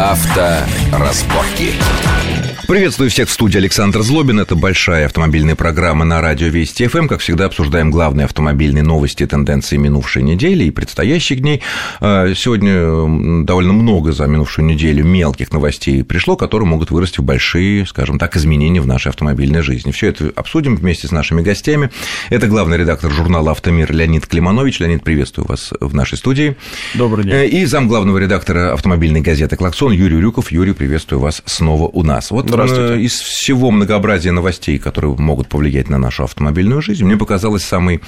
Авторазборки. Приветствую всех в студии Александр Злобин. Это большая автомобильная программа на радио Вести ФМ. Как всегда, обсуждаем главные автомобильные новости, тенденции минувшей недели и предстоящих дней. А, сегодня довольно много за минувшую неделю мелких новостей пришло, которые могут вырасти в большие, скажем так, изменения в нашей автомобильной жизни. Все это обсудим вместе с нашими гостями. Это главный редактор журнала «Автомир» Леонид Климанович. Леонид, приветствую вас в нашей студии. Добрый день. Э, и зам главного редактора автомобильной газеты «Клаксон» Юрий Рюков. Юрий, приветствую вас снова у нас. Вот Э, из всего многообразия новостей, которые могут повлиять на нашу автомобильную жизнь, мне показалось самой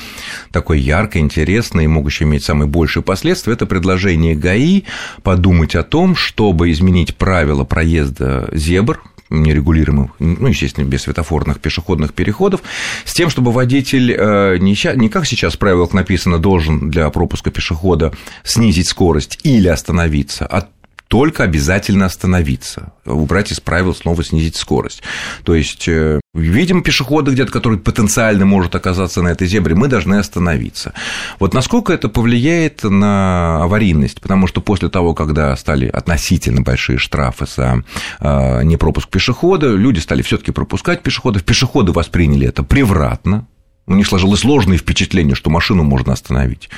такой яркой, интересной, могущей иметь самые большие последствия, это предложение ГАИ подумать о том, чтобы изменить правила проезда зебр, нерегулируемых, ну, естественно, без светофорных пешеходных переходов, с тем, чтобы водитель э, не как сейчас в правилах написано должен для пропуска пешехода снизить скорость или остановиться, а только обязательно остановиться, убрать из правил снова снизить скорость. То есть, э, видим пешехода где-то, который потенциально может оказаться на этой зебре, мы должны остановиться. Вот насколько это повлияет на аварийность, потому что после того, когда стали относительно большие штрафы за э, непропуск пешехода, люди стали все таки пропускать пешеходов, пешеходы восприняли это превратно, у них сложилось сложное впечатление, что машину можно остановить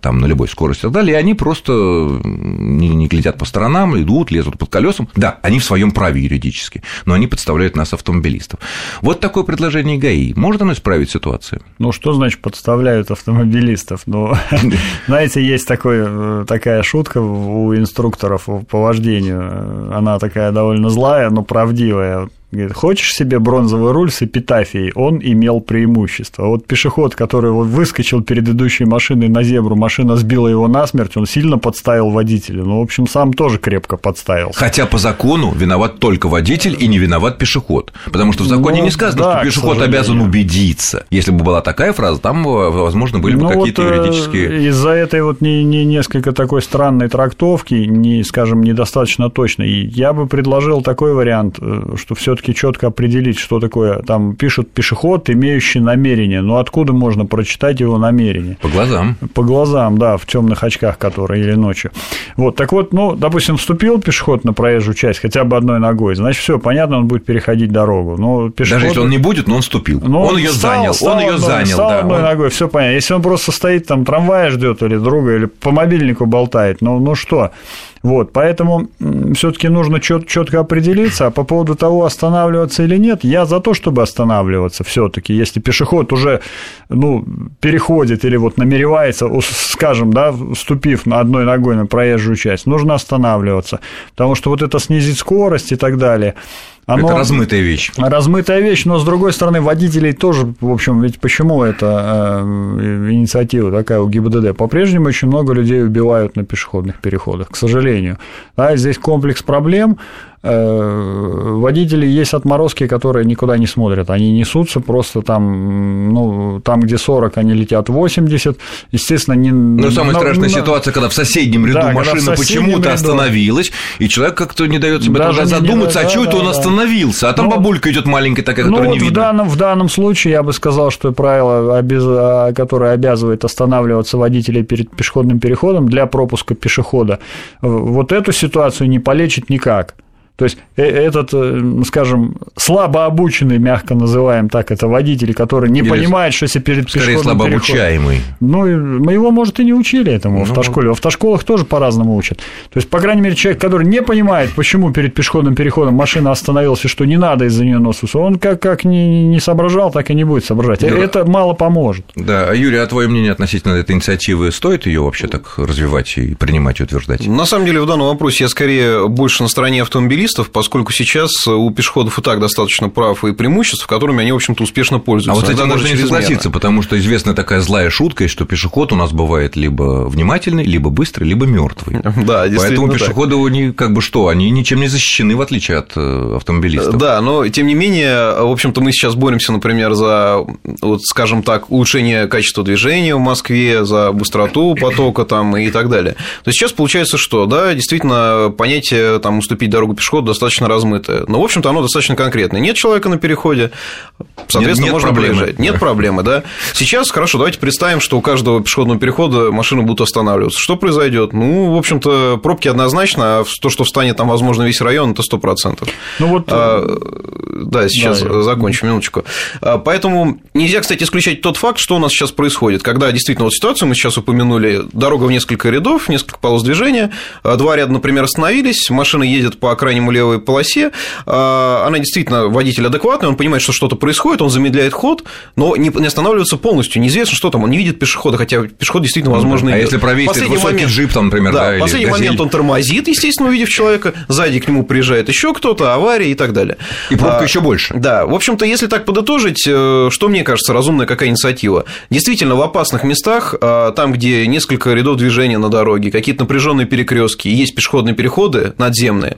там, на любой скорости и так далее, и они просто не, не глядят по сторонам, идут, лезут под колесом. Да, они в своем праве юридически, но они подставляют нас, автомобилистов. Вот такое предложение ГАИ. Может оно исправить ситуацию? Ну, что значит подставляют автомобилистов? Ну, знаете, есть такой, э, такая шутка у инструкторов по вождению. Она такая довольно злая, но правдивая Говорит, хочешь себе бронзовый руль с эпитафией? Он имел преимущество. Вот пешеход, который выскочил перед идущей машиной на зебру, машина сбила его насмерть, он сильно подставил водителя. Ну, в общем, сам тоже крепко подставил. Хотя по закону виноват только водитель и не виноват пешеход. Потому что в законе ну, не сказано, да, что пешеход обязан убедиться. Если бы была такая фраза, там, возможно, были бы ну, какие-то вот, э, юридические. Из-за этой вот не, не несколько такой странной трактовки, не, скажем, недостаточно точной, я бы предложил такой вариант, э, что все все-таки четко определить, что такое. Там пишут пешеход, имеющий намерение. Но откуда можно прочитать его намерение? По глазам. По глазам, да, в темных очках, которые или ночью. Вот, так вот, ну, допустим, вступил пешеход на проезжую часть хотя бы одной ногой, значит, все понятно, он будет переходить дорогу. Но пешеход... Даже если он не будет, но он вступил. Но он ее занял, стал он ее занял. Стал да, одной он... ногой, все понятно. Если он просто стоит там, трамвая ждет или друга, или по мобильнику болтает, ну, ну что? Вот, поэтому все-таки нужно чет- четко определиться. А по поводу того, останавливаться или нет, я за то, чтобы останавливаться все-таки. Если пешеход уже ну, переходит или вот намеревается, скажем, да, вступив на одной ногой на проезжую часть, нужно останавливаться. Потому что вот это снизить скорость и так далее – оно... Это размытая вещь. Размытая вещь, но с другой стороны, водителей тоже, в общем, ведь почему эта э, инициатива такая у ГИБДД? По-прежнему очень много людей убивают на пешеходных переходах, к сожалению. А здесь комплекс проблем, водители есть отморозки, которые никуда не смотрят, они несутся просто там, ну, там, где 40, они летят 80, естественно, не... Ну, самая страшная на... ситуация, когда в соседнем ряду да, машина почему-то ряду... остановилась, и человек как-то не дает себе Даже задуматься, не... а да, чего да, это он да. остановился, а там ну, бабулька идет маленькая такая, ну, которая вот не видно. В данном, в данном случае я бы сказал, что правило, обез... которое обязывает останавливаться водителей перед пешеходным переходом для пропуска пешехода, вот эту ситуацию не полечит никак. То есть э, этот, э, скажем, слабо обученный, мягко называем так, это водитель, который не Или понимает, что если перед скорее пешеходным слабо обучаемый. Ну, мы его, может, и не учили этому ну, в автошколе. В автошколах тоже по-разному учат. То есть, по крайней мере, человек, который не понимает, почему перед пешеходным переходом машина остановилась, и что не надо из-за нее нос он как, как не, не соображал, так и не будет соображать. Да. Это мало поможет. Да, а Юрий, а твое мнение относительно этой инициативы, стоит ее вообще так развивать и принимать и утверждать? На самом деле, в данном вопросе я скорее больше на стороне автомобилистов, автомобилистов, поскольку сейчас у пешеходов и так достаточно прав и преимуществ, которыми они, в общем-то, успешно пользуются. А вот с этим можно не согласиться, потому что известна такая злая шутка, что пешеход у нас бывает либо внимательный, либо быстрый, либо мертвый. Да, Поэтому пешеходы, они как бы что, они ничем не защищены, в отличие от э, автомобилистов. Да, но тем не менее, в общем-то, мы сейчас боремся, например, за, вот, скажем так, улучшение качества движения в Москве, за быстроту потока там и так далее. То есть сейчас получается, что, да, действительно, понятие там уступить дорогу пешеходу пешехода достаточно размытое. Но, в общем-то, оно достаточно конкретное. Нет человека на переходе, соответственно, нет, нет можно проблемы. проезжать. Нет проблемы, да. Сейчас, хорошо, давайте представим, что у каждого пешеходного перехода машины будут останавливаться. Что произойдет? Ну, в общем-то, пробки однозначно, а то, что встанет там, возможно, весь район, это 100%. Ну, вот... А, да, сейчас да, закончу, минуточку. А, поэтому нельзя, кстати, исключать тот факт, что у нас сейчас происходит. Когда действительно вот ситуацию мы сейчас упомянули, дорога в несколько рядов, несколько полос движения, а, два ряда, например, остановились, машина едет по крайнему левой полосе, а, она действительно водитель адекватный, он понимает, что что-то происходит, он замедляет ход, но не останавливается полностью, неизвестно, что там, он не видит пешехода, хотя пешеход действительно, возможно, А идет. если правее высокий момент, джип, там, например, да, да последний момент он тормозит, естественно, увидев человека, сзади к нему приезжает еще кто-то, авария и так далее. И пробка а, еще больше. Да, в общем-то, если так подытожить, э, что мне кажется, разумная какая инициатива? Действительно, в опасных местах, а, там, где несколько рядов движения на дороге, какие-то напряженные перекрестки, есть пешеходные переходы надземные.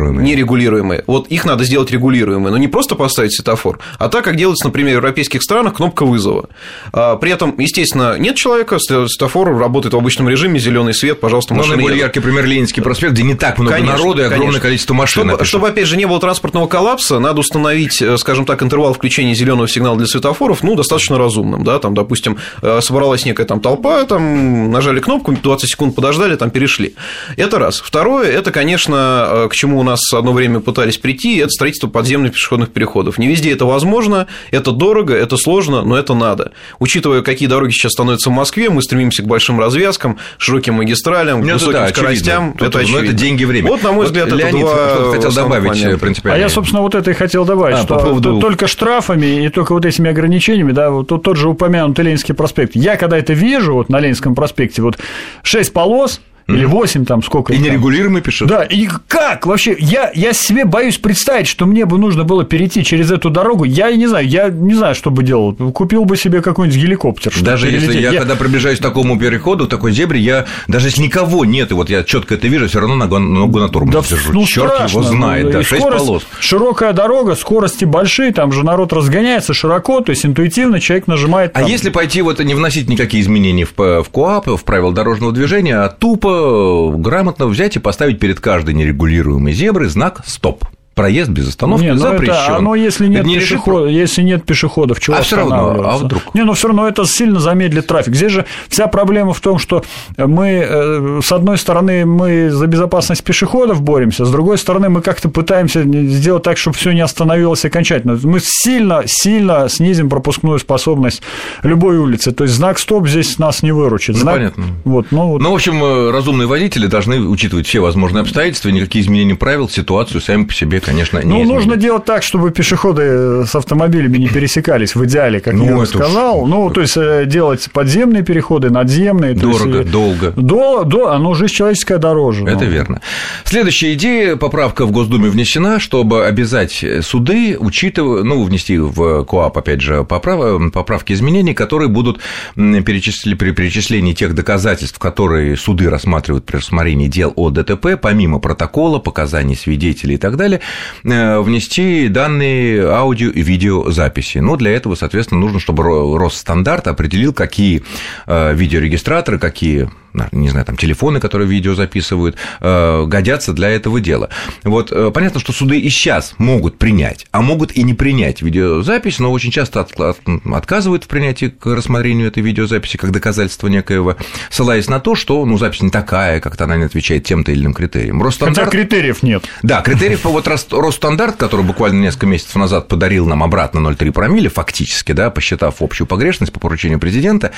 Нерегулируемые. Нерегулируемые. Вот их надо сделать регулируемые, но не просто поставить светофор, а так, как делается, например, в европейских странах, кнопка вызова. А, при этом, естественно, нет человека, светофор работает в обычном режиме, зеленый свет, пожалуйста, машина. Ну, наиболее яркий пример Ленинский проспект, где не так много конечно, народу и огромное конечно. количество машин. Чтобы, чтобы, опять же, не было транспортного коллапса, надо установить, э, скажем так, интервал включения зеленого сигнала для светофоров, ну, достаточно разумным, да, там, допустим, э, собралась некая там толпа, там, нажали кнопку, 20 секунд подождали, там, перешли. Это раз. Второе, это, конечно, э, к чему у нас одно время пытались прийти, это строительство подземных пешеходных переходов. Не везде это возможно, это дорого, это сложно, но это надо. Учитывая, какие дороги сейчас становятся в Москве, мы стремимся к большим развязкам, широким магистралям, к ну, высоким да, скоростям. Очевидно. Это, Тут, очевидно. это деньги, время. Вот, на мой взгляд, вот, это Леонид два хотел добавить принципиально. А я, собственно, вот это и хотел добавить, а, что по поводу... только штрафами и только вот этими ограничениями, да, вот тот же упомянутый Ленинский проспект. Я когда это вижу вот на Ленинском проспекте, вот 6 полос, или 8 там сколько. И нерегулируемый пишет. Да, и как вообще? Я, я себе боюсь представить, что мне бы нужно было перейти через эту дорогу. Я не знаю, я не знаю, что бы делал. Купил бы себе какой-нибудь геликоптер. Даже если я, я, когда приближаюсь к такому переходу, такой зебре, я даже если никого нет, и вот я четко это вижу, все равно ногу, ногу на тормоз да, держу. Ну, Черт страшно. его знает, ну, да, 6 скорость, полос. Широкая дорога, скорости большие, там же народ разгоняется широко, то есть интуитивно человек нажимает. А там... А если пойти вот не вносить никакие изменения в, в КОАП, в правила дорожного движения, а тупо грамотно взять и поставить перед каждой нерегулируемой зеброй знак «Стоп» проезд без остановки не, ну запрещен. Это, оно, если нет, не пешеход, если нет пешеходов, чего а все равно, а вдруг? Не, ну все равно это сильно замедлит трафик. Здесь же вся проблема в том, что мы, э, с одной стороны, мы за безопасность пешеходов боремся, с другой стороны, мы как-то пытаемся сделать так, чтобы все не остановилось окончательно. Мы сильно, сильно снизим пропускную способность любой улицы. То есть знак стоп здесь нас не выручит. Ну, знак... понятно. Вот, ну, вот. ну, в общем, э, разумные водители должны учитывать все возможные обстоятельства, никакие изменения правил, ситуацию сами по себе, конечно, не Ну, изменит. нужно делать так, чтобы пешеходы с автомобилями не пересекались в идеале, как ну, я сказал. Уж... Ну, то есть э, делать подземные переходы, надземные. Дорого, есть, долго. До, до, оно жизнь человеческая дороже. Это ну. верно. Следующая идея, поправка в Госдуме внесена, чтобы обязать суды, учитывая, ну, внести в КОАП, опять же, поправ, поправки изменений, которые будут перечислили при перечислении тех доказательств, которые суды рассматривают при рассмотрении дел о ДТП, помимо протокола, показаний свидетелей и так далее, Э, внести данные аудио и видеозаписи. Но для этого, соответственно, нужно, чтобы Росстандарт определил, какие э, видеорегистраторы, какие не знаю, там телефоны, которые видео записывают, э, годятся для этого дела. Вот понятно, что суды и сейчас могут принять, а могут и не принять видеозапись, но очень часто отказывают в принятии к рассмотрению этой видеозаписи как доказательство некоего, ссылаясь на то, что ну, запись не такая, как-то она не отвечает тем-то или иным критериям. Росстандарт... Хотя критериев нет. Да, критериев вот Росстандарт, который буквально несколько месяцев назад подарил нам обратно 0,3 промилле, фактически, да, посчитав общую погрешность по поручению президента,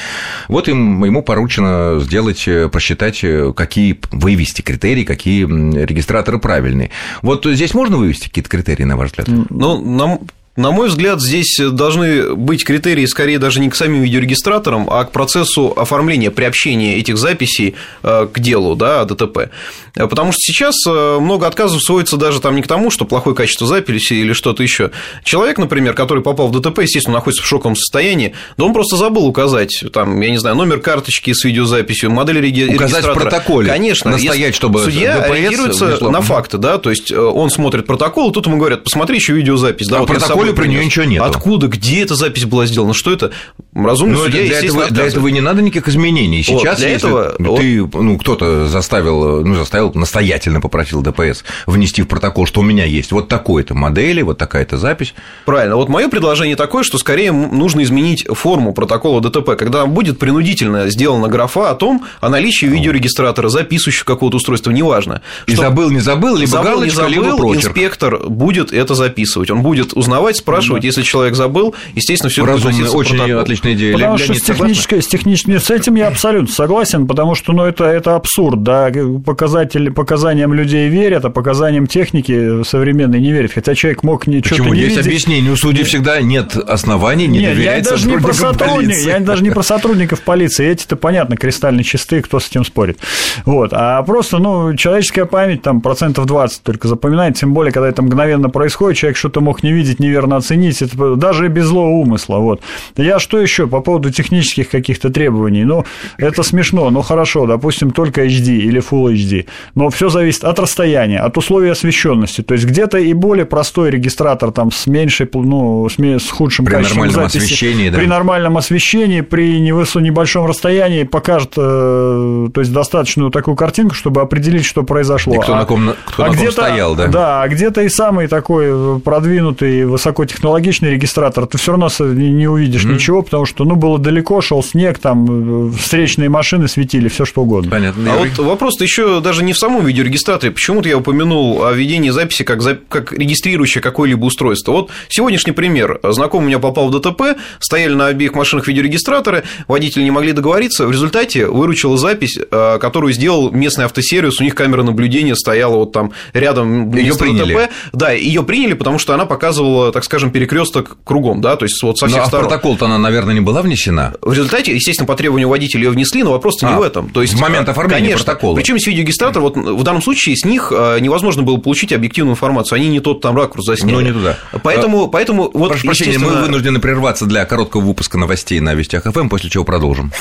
вот им, ему поручено сделать, э, просчитать, э, какие вывести критерии, какие регистраторы правильные. Вот здесь можно вывести какие-то критерии, на ваш взгляд? Ну, нам на мой взгляд, здесь должны быть критерии скорее даже не к самим видеорегистраторам, а к процессу оформления, приобщения этих записей э, к делу да, ДТП. Потому что сейчас э, много отказов сводится даже там не к тому, что плохое качество записи или что-то еще. Человек, например, который попал в ДТП, естественно, находится в шоковом состоянии, да он просто забыл указать, там, я не знаю, номер карточки с видеозаписью, модель регистратора. Указать в протоколе. Конечно. Настоять, чтобы судья ДПС ориентируется вышло. на факты, да, то есть э, он смотрит протокол, тут ему говорят, посмотри еще видеозапись. Да, а вот протокол поле про нее ничего нет. Откуда, где эта запись была сделана, что это? Разумный судья, для, этого, для этого не надо никаких изменений. Сейчас, вот, для этого, ты, ну, кто-то заставил, ну, заставил, настоятельно попросил ДПС внести в протокол, что у меня есть вот такой-то модели, вот такая-то запись. Правильно. Вот мое предложение такое, что скорее нужно изменить форму протокола ДТП, когда будет принудительно сделана графа о том, о наличии видеорегистратора, записывающего какого-то устройства, неважно. И забыл, не забыл, либо забыл, галочка, не забыл, либо прочерк. инспектор будет это записывать. Он будет узнавать, спрашивать, да. если человек забыл, естественно, все это очень отличная идея. Потому что с технической, с технической, с этим я абсолютно согласен, потому что, ну, это, это абсурд, да, показатели, показаниям людей верят, а показаниям техники современной не верят, хотя человек мог не что-то не Есть видеть. объяснение, у судей всегда нет оснований не нет, доверять я даже не про сотрудник, Я даже не про сотрудников полиции, эти-то, понятно, кристально чистые, кто с этим спорит. Вот, а просто, ну, человеческая память, там, процентов 20 только запоминает, тем более, когда это мгновенно происходит, человек что-то мог не видеть, неверно оценить, это даже без злого умысла, вот. Я что еще по поводу технических каких-то требований? Ну, это смешно, ну, хорошо, допустим, только HD или Full HD, но все зависит от расстояния, от условий освещенности, то есть где-то и более простой регистратор там с меньшей, ну, с, с худшим при качеством нормальном записи, освещении, да? при нормальном освещении, при небольшом расстоянии покажет, э, то есть достаточную такую картинку, чтобы определить, что произошло. И кто а, на ком, кто а на ком стоял, да? Да, а где-то и самый такой продвинутый высокотехнологичный регистратор, ты все равно не увидишь mm-hmm. ничего, потому что, ну, было далеко, шел снег, там э, встречные машины светили, все что угодно. Понятно. А вот вопрос еще даже не в самом видеорегистраторе. Почему-то я упомянул о введении записи как, как регистрирующее какое-либо устройство. Вот сегодняшний пример. Знакомый у меня попал в ДТП, стояли на обеих машинах видеорегистраторы, водители не могли договориться, в результате выручила запись, э, которую сделал местный автосервис, у них камера наблюдения стояла вот там рядом ее приняли. ДТП. Да, ее приняли, потому что она показывала, так скажем, перекресток кругом, да, то есть вот со всех ну, а сторон. протокол-то она, наверное, не была внесена. В результате, естественно, по требованию водителя ее внесли, но вопрос-то а, не в этом. То есть, в момент оформления конечно, протокола. Причем с видеорегистратора, вот в данном случае с них невозможно было получить объективную информацию, они не тот там ракурс засняли. Ну, не туда. Поэтому, поэтому вот, Прошу прощения, мы вынуждены прерваться для короткого выпуска новостей на Вестях ФМ, после чего продолжим.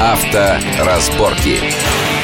Авторазборки. разборки.